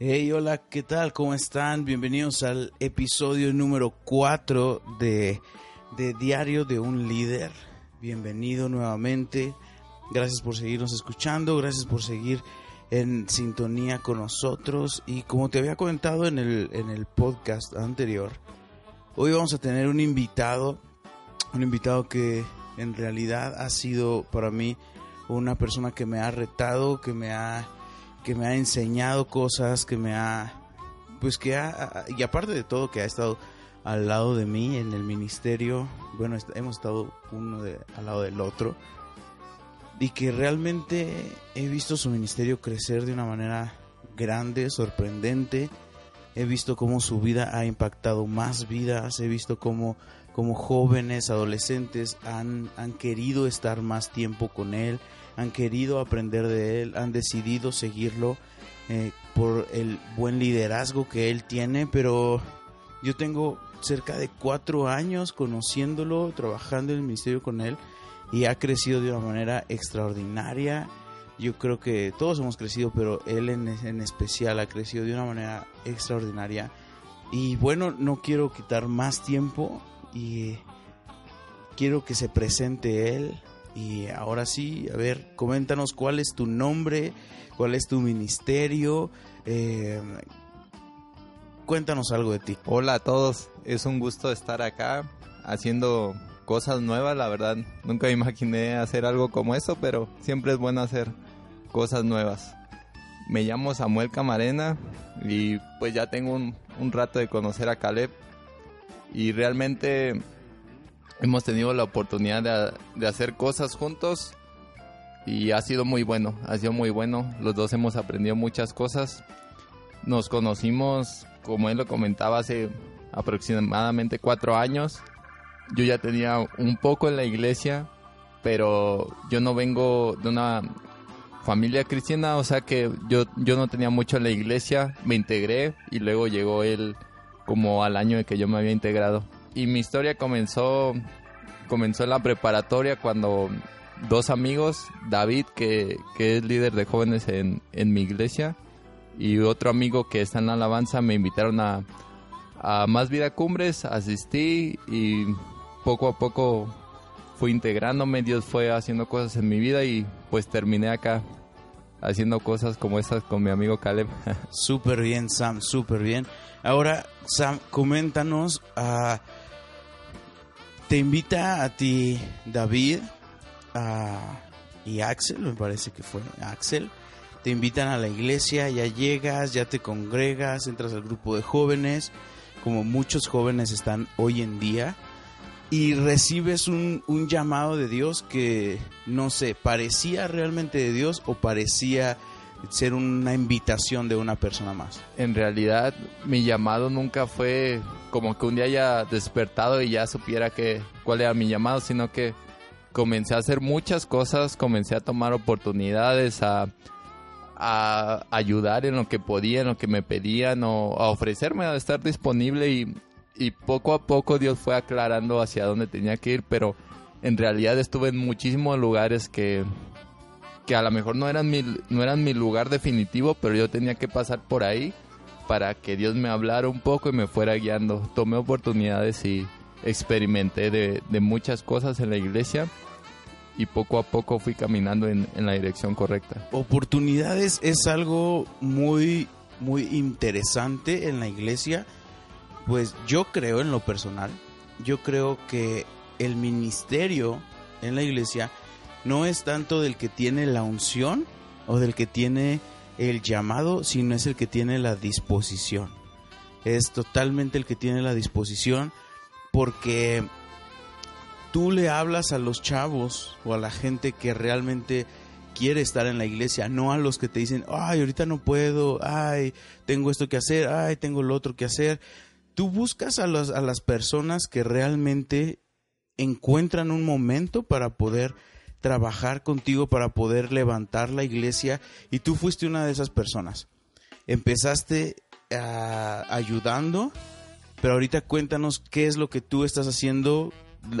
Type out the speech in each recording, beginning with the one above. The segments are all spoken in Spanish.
Hey, hola, ¿qué tal? ¿Cómo están? Bienvenidos al episodio número 4 de, de Diario de un Líder. Bienvenido nuevamente. Gracias por seguirnos escuchando, gracias por seguir en sintonía con nosotros. Y como te había comentado en el, en el podcast anterior, hoy vamos a tener un invitado, un invitado que en realidad ha sido para mí una persona que me ha retado, que me ha que me ha enseñado cosas, que me ha, pues que ha, y aparte de todo, que ha estado al lado de mí en el ministerio, bueno, hemos estado uno de, al lado del otro, y que realmente he visto su ministerio crecer de una manera grande, sorprendente, he visto cómo su vida ha impactado más vidas, he visto cómo, cómo jóvenes, adolescentes han, han querido estar más tiempo con él, han querido aprender de él, han decidido seguirlo eh, por el buen liderazgo que él tiene, pero yo tengo cerca de cuatro años conociéndolo, trabajando en el ministerio con él y ha crecido de una manera extraordinaria. Yo creo que todos hemos crecido, pero él en, en especial ha crecido de una manera extraordinaria. Y bueno, no quiero quitar más tiempo y quiero que se presente él y ahora sí, a ver, coméntanos cuál es tu nombre, cuál es tu ministerio. Eh, cuéntanos algo de ti. Hola a todos, es un gusto estar acá haciendo cosas nuevas, la verdad. Nunca imaginé hacer algo como eso, pero siempre es bueno hacer cosas nuevas. Me llamo Samuel Camarena y pues ya tengo un, un rato de conocer a Caleb y realmente hemos tenido la oportunidad de, hacer cosas juntos y ha sido muy bueno, ha sido muy bueno. Los dos hemos aprendido muchas cosas. Nos conocimos, como él lo comentaba, hace aproximadamente cuatro años. Yo ya tenía un poco en la iglesia, pero yo no vengo de una familia cristiana, o sea que yo, yo no tenía mucho en la iglesia, me integré y luego llegó él como al año de que yo me había integrado y mi historia comenzó, comenzó en la preparatoria cuando dos amigos, David, que, es líder de jóvenes en, mi iglesia, y otro amigo que está en alabanza, me invitaron a, a Más Vida Cumbres, asistí y poco a poco fui integrándome, Dios fue haciendo cosas en mi vida y pues terminé acá haciendo cosas como esas con mi amigo Caleb. Súper bien, Sam, súper bien. Ahora, Sam, coméntanos a... Te invita a ti David y Axel, me parece que fue Axel. Te invitan a la iglesia, ya llegas, ya te congregas, entras al grupo de jóvenes, como muchos jóvenes están hoy en día, y recibes un, un llamado de Dios que, no sé, parecía realmente de Dios o parecía ser una invitación de una persona más. En realidad, mi llamado nunca fue como que un día haya despertado y ya supiera que cuál era mi llamado, sino que comencé a hacer muchas cosas, comencé a tomar oportunidades, a, ayudar en lo que podía, en lo que me pedían, o a ofrecerme a estar disponible y, y poco a poco Dios fue aclarando hacia dónde tenía que ir, pero en realidad estuve en muchísimos lugares que que a lo mejor no eran mi, no eran mi lugar definitivo, pero yo tenía que pasar por ahí para que Dios me hablara un poco y me fuera guiando. Tomé oportunidades y experimenté de, muchas cosas en la iglesia y poco a poco fui caminando en, en, la dirección correcta. Oportunidades es algo muy, muy interesante en la iglesia. Pues yo creo en lo personal, yo creo que el ministerio en la iglesia no es tanto del que tiene la unción o del que tiene el llamado, sino es el que tiene la disposición. Es totalmente el que tiene la disposición porque tú le hablas a los chavos o a la gente que realmente quiere estar en la iglesia, no a los que te dicen, ay, ahorita no puedo, ay, tengo esto que hacer, ay, tengo lo otro que hacer. Tú buscas a, a las personas que realmente encuentran un momento para poder trabajar contigo para poder levantar la iglesia y tú fuiste una de esas personas. Empezaste ah, ayudando, pero ahorita cuéntanos qué es lo que tú estás haciendo,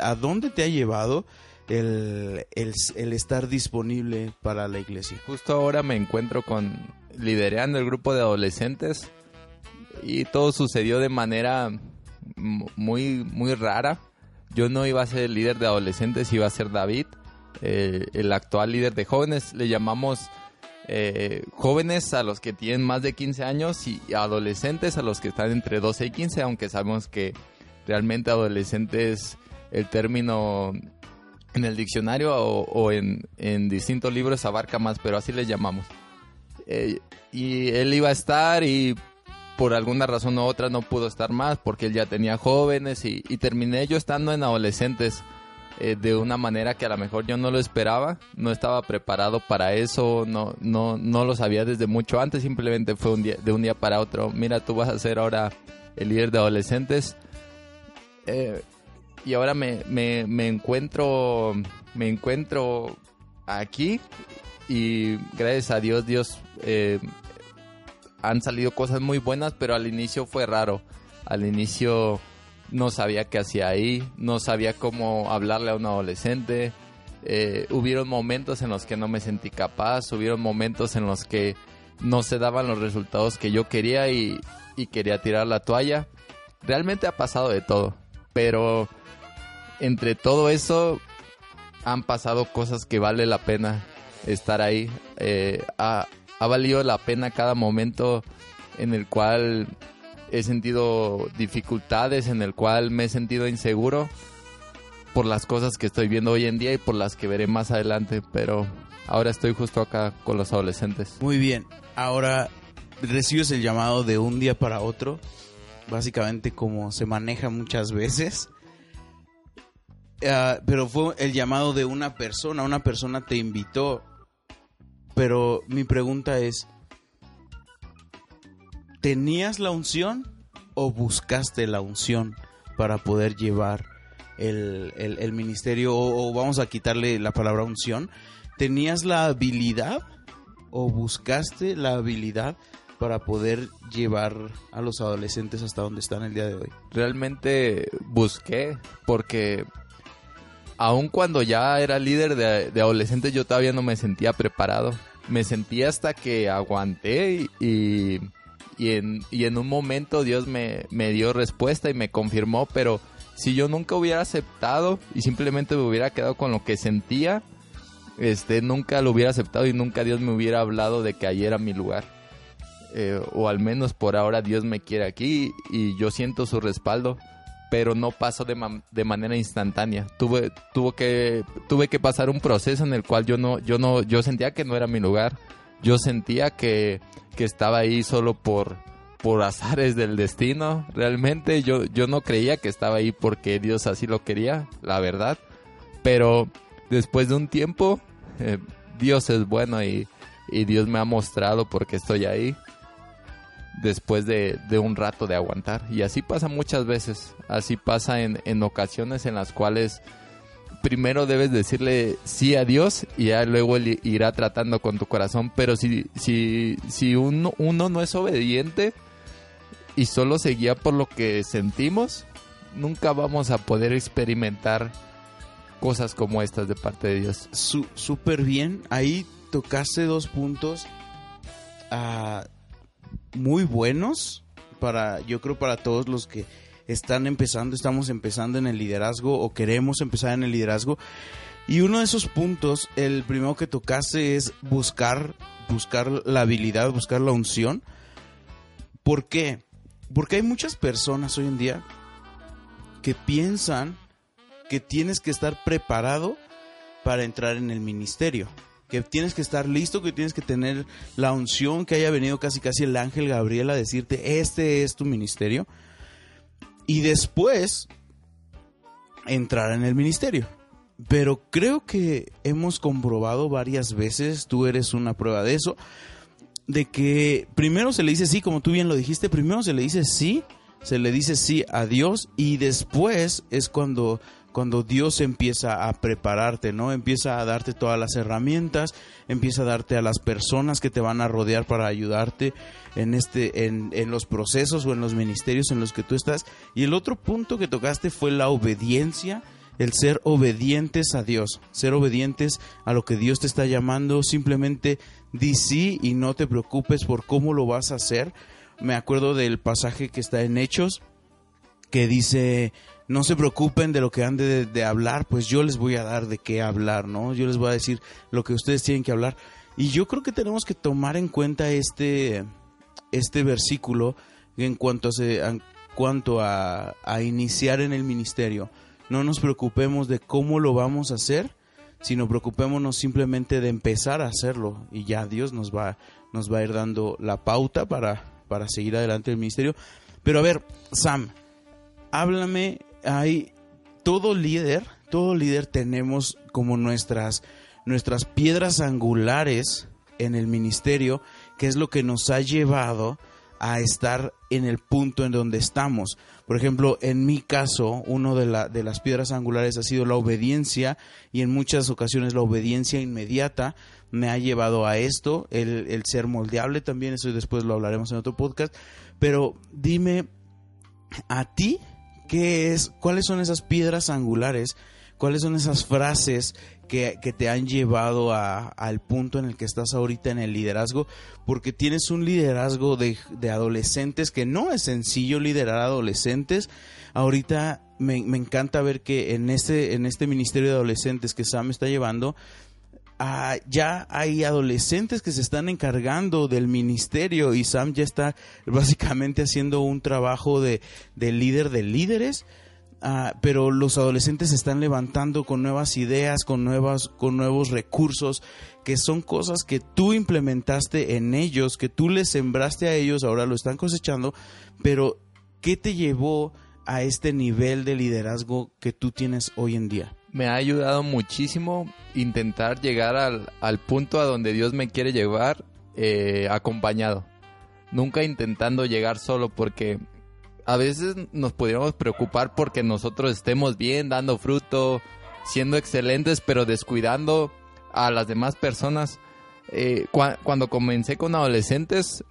a dónde te ha llevado el, el, estar disponible para la iglesia. Justo ahora me encuentro con liderando el grupo de adolescentes y todo sucedió de manera muy, muy rara. Yo no iba a ser el líder de adolescentes, iba a ser David, eh, el actual líder de jóvenes. Le llamamos eh, jóvenes a los que tienen más de 15 años y adolescentes a los que están entre 12 y 15, aunque sabemos que realmente adolescentes el término en el diccionario o, en, distintos libros abarca más, pero así les llamamos. Eh, y él iba a estar y por alguna razón u otra no pudo estar más porque él ya tenía jóvenes y, terminé yo estando en adolescentes eh, de una manera que a lo mejor yo no lo esperaba, no estaba preparado para eso, no, no, no lo sabía desde mucho antes, simplemente fue un día, de un día para otro, mira, tú vas a ser ahora el líder de adolescentes. Eh, y ahora me, me, encuentro me encuentro aquí y gracias a Dios Dios eh, han salido cosas muy buenas pero al inicio fue raro al inicio no sabía qué hacía ahí no sabía cómo hablarle a un adolescente eh, hubieron momentos en los que no me sentí capaz hubieron momentos en los que no se daban los resultados que yo quería y, quería tirar la toalla realmente ha pasado de todo pero entre todo eso han pasado cosas que vale la pena estar ahí. Eh, ha, valido la pena cada momento en el cual he sentido dificultades, en el cual me he sentido inseguro por las cosas que estoy viendo hoy en día y por las que veré más adelante, pero ahora estoy justo acá con los adolescentes. Muy bien, ahora recibes el llamado de un día para otro, básicamente como se maneja muchas veces. Ah, pero fue el llamado de una persona, una persona te invitó. Pero mi pregunta es, ¿tenías la unción o buscaste la unción para poder llevar el, ministerio? O, vamos a quitarle la palabra unción. ¿Tenías la habilidad o buscaste la habilidad para poder llevar a los adolescentes hasta donde están el día de hoy? Realmente busqué porque aun cuando ya era líder de, adolescentes, yo todavía no me sentía preparado. Me sentía hasta que aguanté y, en, un momento Dios me, me dio respuesta y me confirmó, pero si yo nunca hubiera aceptado y simplemente me hubiera quedado con lo que sentía, este, nunca lo hubiera aceptado y nunca Dios me hubiera hablado de que ahí era mi lugar. Eh, o al menos por ahora Dios me quiere aquí y yo siento su respaldo pero no pasó de, de, manera instantánea. Tuve, tuvo que, tuve que pasar un proceso en el cual yo no, yo no, yo sentía que no era mi lugar. Yo sentía que, que estaba ahí solo por, por azares del destino. Realmente yo, yo no creía que estaba ahí porque Dios así lo quería, la verdad. Pero después de un tiempo, eh, Dios es bueno y, y Dios me ha mostrado por qué estoy ahí después de, un rato de aguantar. Y así pasa muchas veces. Así pasa en, en ocasiones en las cuales primero debes decirle sí a Dios y ya luego irá tratando con tu corazón. Pero si, si, si uno, uno no es obediente y solo se guía por lo que sentimos, nunca vamos a poder experimentar cosas como estas de parte de Dios. Súper bien. Ahí tocaste dos puntos. ah, muy buenos para, yo creo, para todos los que están empezando, estamos empezando en el liderazgo o queremos empezar en el liderazgo. Y uno de esos puntos, el primero que tocaste es buscar, buscar la habilidad, buscar la unción. ¿Por qué? Porque hay muchas personas hoy en día que piensan que tienes que estar preparado para entrar en el ministerio que tienes que estar listo, que tienes que tener la unción, que haya venido casi casi el ángel Gabriel a decirte, este es tu ministerio. Y después entrar en el ministerio. Pero creo que hemos comprobado varias veces, tú eres una prueba de eso, de que primero se le dice sí, como tú bien lo dijiste, primero se le dice sí, se le dice sí a Dios y después es cuando cuando Dios empieza a prepararte, ¿no? Empieza a darte todas las herramientas, empieza a darte a las personas que te van a rodear para ayudarte en este, en, en los procesos o en los ministerios en los que tú estás. Y el otro punto que tocaste fue la obediencia el ser obedientes a Dios, ser obedientes a lo que Dios te está llamando, simplemente di sí y no te preocupes por cómo lo vas a hacer. Me acuerdo del pasaje que está en Hechos, que dice, no se preocupen de lo que han de, hablar, pues yo les voy a dar de qué hablar, ¿no? Yo les voy a decir lo que ustedes tienen que hablar. Y yo creo que tenemos que tomar en cuenta este, este versículo en cuanto, a, en cuanto a, a iniciar en el ministerio. No nos preocupemos de cómo lo vamos a hacer, sino preocupémonos simplemente de empezar a hacerlo y ya Dios nos va, nos va a ir dando la pauta para, para seguir adelante el ministerio. Pero a ver, Sam, háblame, hay todo líder, todo líder tenemos como nuestras, nuestras piedras angulares en el ministerio, que es lo que nos ha llevado a estar en el punto en donde estamos. Por ejemplo, en mi caso, uno de, la, de las piedras angulares ha sido la obediencia y en muchas ocasiones la obediencia inmediata me ha llevado a esto, el, el ser moldeable también, eso después lo hablaremos en otro podcast, pero dime, a ti, ¿qué es, cuáles son esas piedras angulares? ¿Cuáles son esas frases que, que te han llevado a, al punto en el que estás ahorita en el liderazgo? Porque tienes un liderazgo de, de adolescentes que no es sencillo liderar adolescentes. Ahorita me, me, encanta ver que en este, en este ministerio de adolescentes que Sam está llevando, Uh, ya hay adolescentes que se están encargando del ministerio y Sam ya está básicamente haciendo un trabajo de, de líder de líderes. Uh, pero los adolescentes se están levantando con nuevas ideas, con, nuevas, con nuevos recursos, que son cosas que tú implementaste en ellos, que tú les sembraste a ellos, ahora lo están cosechando, pero ¿qué te llevó a este nivel de liderazgo que tú tienes hoy en día? Me ha ayudado muchísimo intentar llegar al, al punto a donde Dios me quiere llevar eh, acompañado. Nunca intentando llegar solo porque a veces nos podríamos preocupar porque nosotros estemos bien, dando fruto, siendo excelentes, pero descuidando a las demás personas. Eh, cu cuando comencé con adolescentes,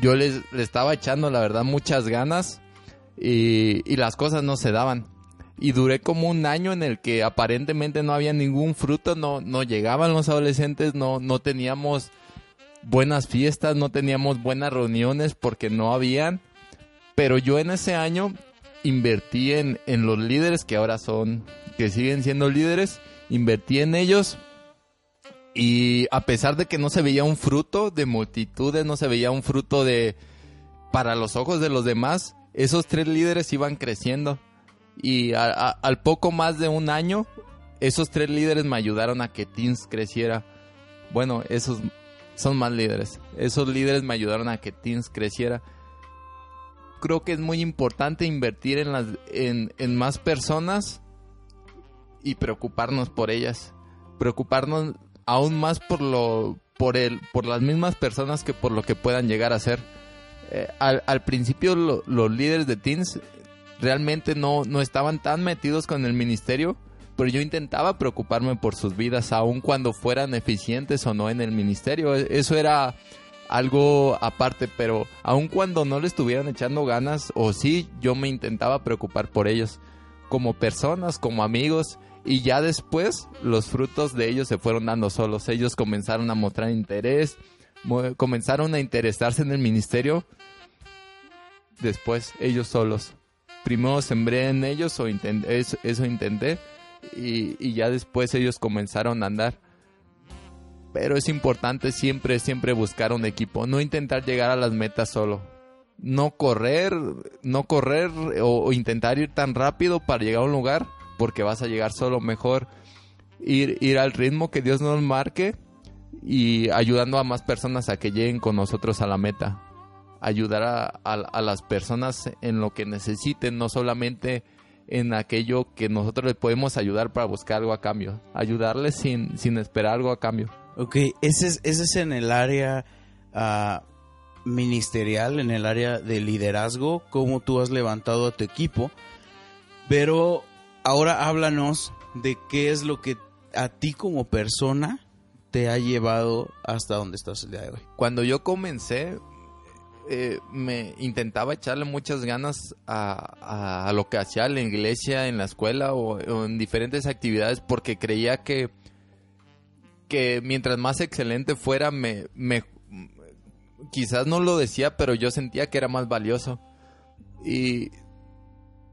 yo les, estaba echando, la verdad, muchas ganas y las cosas no se daban y duré como un año en el que aparentemente no había ningún fruto, no, no llegaban los adolescentes, no, no teníamos buenas fiestas, no teníamos buenas reuniones porque no habían. Pero yo en ese año invertí en, en los líderes que ahora son, que siguen siendo líderes, invertí en ellos y a pesar de que no se veía un fruto de multitudes, no se veía un fruto de para los ojos de los demás, esos tres líderes iban creciendo y a, al poco más de un año, esos tres líderes me ayudaron a que Teens creciera. Bueno, esos son más líderes. Esos líderes me ayudaron a que Teens creciera. Creo que es muy importante invertir en, las, en, en más personas y preocuparnos por ellas. Preocuparnos aún más por lo por el por las mismas personas que por lo que puedan llegar a ser. Eh, al, principio lo, los líderes de teens realmente no, no estaban tan metidos con el ministerio, pero yo intentaba preocuparme por sus vidas, aun cuando fueran eficientes o no en el ministerio. E, eso era algo aparte, pero aun cuando no le estuvieran echando ganas, o sí, yo me intentaba preocupar por ellos, como personas, como amigos, y ya después los frutos de ellos se fueron dando solos. Ellos comenzaron a mostrar interés, comenzaron a interesarse en el ministerio, después ellos solos primero sembré en ellos o eso, eso intenté y, y, ya después ellos comenzaron a andar. Pero es importante siempre, siempre buscar un equipo, no intentar llegar a las metas solo. No correr, no correr o, o intentar ir tan rápido para llegar a un lugar porque vas a llegar solo. Mejor ir, ir al ritmo que Dios nos marque y ayudando a más personas a que lleguen con nosotros a la meta ayudar a, a, a, las personas en lo que necesiten, no solamente en aquello que nosotros les podemos ayudar para buscar algo a cambio, ayudarles sin, sin esperar algo a cambio. Ok, ese es, ese es en el área uh, ministerial, en el área de liderazgo, cómo tú has levantado a tu equipo, pero ahora háblanos de qué es lo que a ti como persona te ha llevado hasta donde estás el día de hoy. Cuando yo comencé, eh, me intentaba echarle muchas ganas a, lo que hacía en la iglesia, en la escuela o, en diferentes actividades porque creía que, que mientras más excelente fuera, me, me, quizás no lo decía, pero yo sentía que era más valioso. Y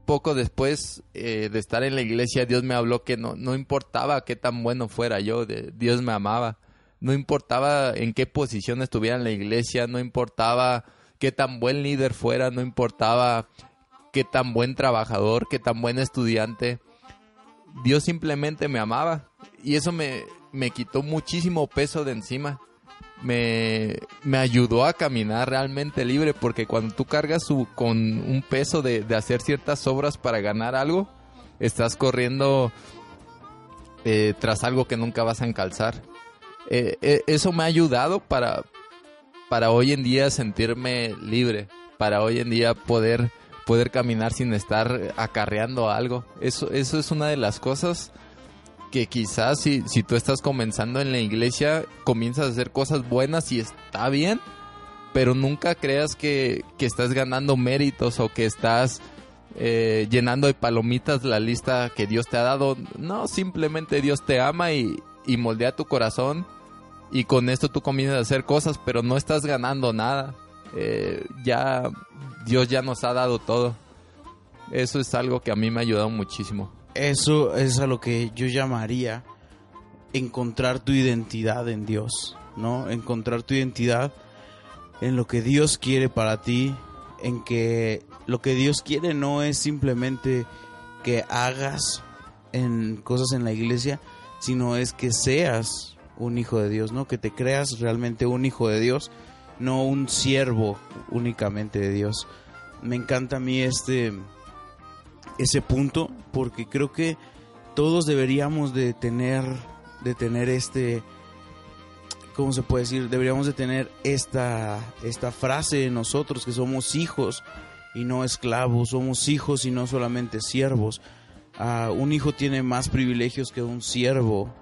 poco después eh, de estar en la iglesia, Dios me habló que no, no importaba qué tan bueno fuera yo, Dios me amaba. No importaba en qué posición estuviera en la iglesia, no importaba qué tan buen líder fuera, no importaba qué tan buen trabajador, qué tan buen estudiante. Dios simplemente me amaba y eso me, me quitó muchísimo peso de encima. Me, me, ayudó a caminar realmente libre porque cuando tú cargas con un peso de, de, hacer ciertas obras para ganar algo, estás corriendo eh, tras algo que nunca vas a encalzar. Eh, eh, eso me ha ayudado para, para hoy en día sentirme libre, para hoy en día poder, poder caminar sin estar acarreando algo. Eso, eso es una de las cosas que quizás si, si tú estás comenzando en la iglesia, comienzas a hacer cosas buenas y está bien, pero nunca creas que, que estás ganando méritos o que estás eh, llenando de palomitas la lista que Dios te ha dado. No, simplemente Dios te ama y, y moldea tu corazón y con esto tú comienzas a hacer cosas, pero no estás ganando nada. Eh, ya Dios ya nos ha dado todo. Eso es algo que a mí me ha ayudado muchísimo. Eso es a lo que yo llamaría encontrar tu identidad en Dios, ¿no? Encontrar tu identidad en lo que Dios quiere para ti, en que lo que Dios quiere no es simplemente que hagas en cosas en la iglesia, sino es que seas un hijo de Dios, ¿no? Que te creas realmente un hijo de Dios, no un siervo únicamente de Dios. Me encanta a mí este ese punto porque creo que todos deberíamos de tener de tener este ¿cómo se puede decir? Deberíamos de tener esta esta frase en nosotros que somos hijos y no esclavos, somos hijos y no solamente siervos. Ah, un hijo tiene más privilegios que un siervo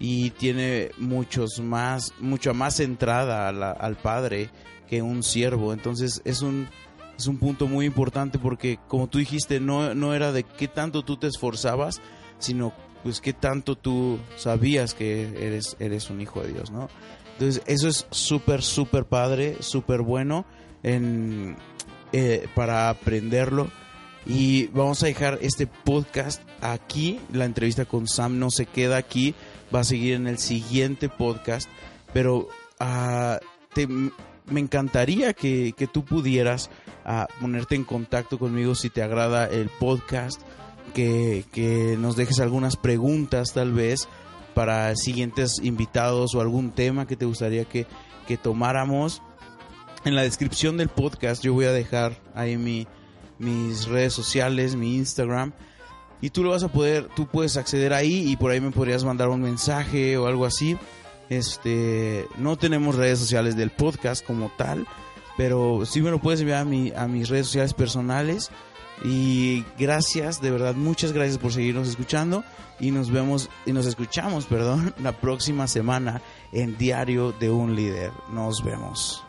y tiene muchos más, mucha más entrada al padre que un siervo. Entonces es un, es un punto muy importante porque como tú dijiste, no, no era de qué tanto tú te esforzabas, sino pues qué tanto tú sabías que eres, eres un hijo de Dios, ¿no? Entonces eso es súper, súper padre, súper bueno en, eh, para aprenderlo. Y vamos a dejar este podcast aquí. La entrevista con Sam no se queda aquí va a seguir en el siguiente podcast, pero ah, me encantaría que, tú pudieras ah, ponerte en contacto conmigo si te agrada el podcast, que, nos dejes algunas preguntas tal vez para siguientes invitados o algún tema que te gustaría que, que tomáramos. En la descripción del podcast yo voy a dejar ahí mi, mis redes sociales, mi Instagram y tú lo vas a poder, tú puedes acceder ahí y por ahí me podrías mandar un mensaje o algo así. Este, no tenemos redes sociales del podcast como tal, pero sí me lo puedes enviar a, mi, a mis redes sociales personales. Y gracias, de verdad, muchas gracias por seguirnos escuchando y nos vemos y nos escuchamos, perdón, la próxima semana en Diario de un Líder. Nos vemos.